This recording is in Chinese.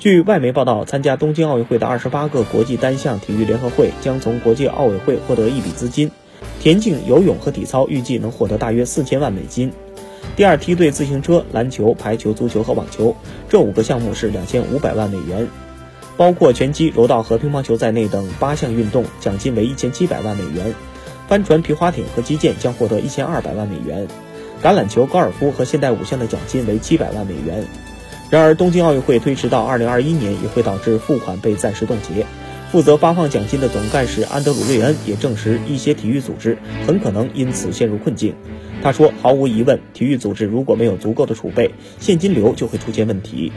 据外媒报道，参加东京奥运会的二十八个国际单项体育联合会将从国际奥委会获得一笔资金，田径、游泳和体操预计能获得大约四千万美金。第二梯队自行车、篮球、排球、足球和网球这五个项目是两千五百万美元，包括拳击、柔道和乒乓球在内等八项运动，奖金为一千七百万美元。帆船、皮划艇和击剑将获得一千二百万美元，橄榄球、高尔夫和现代五项的奖金为七百万美元。然而，东京奥运会推迟到二零二一年也会导致付款被暂时冻结。负责发放奖金的总干事安德鲁·瑞恩也证实，一些体育组织很可能因此陷入困境。他说：“毫无疑问，体育组织如果没有足够的储备，现金流就会出现问题。”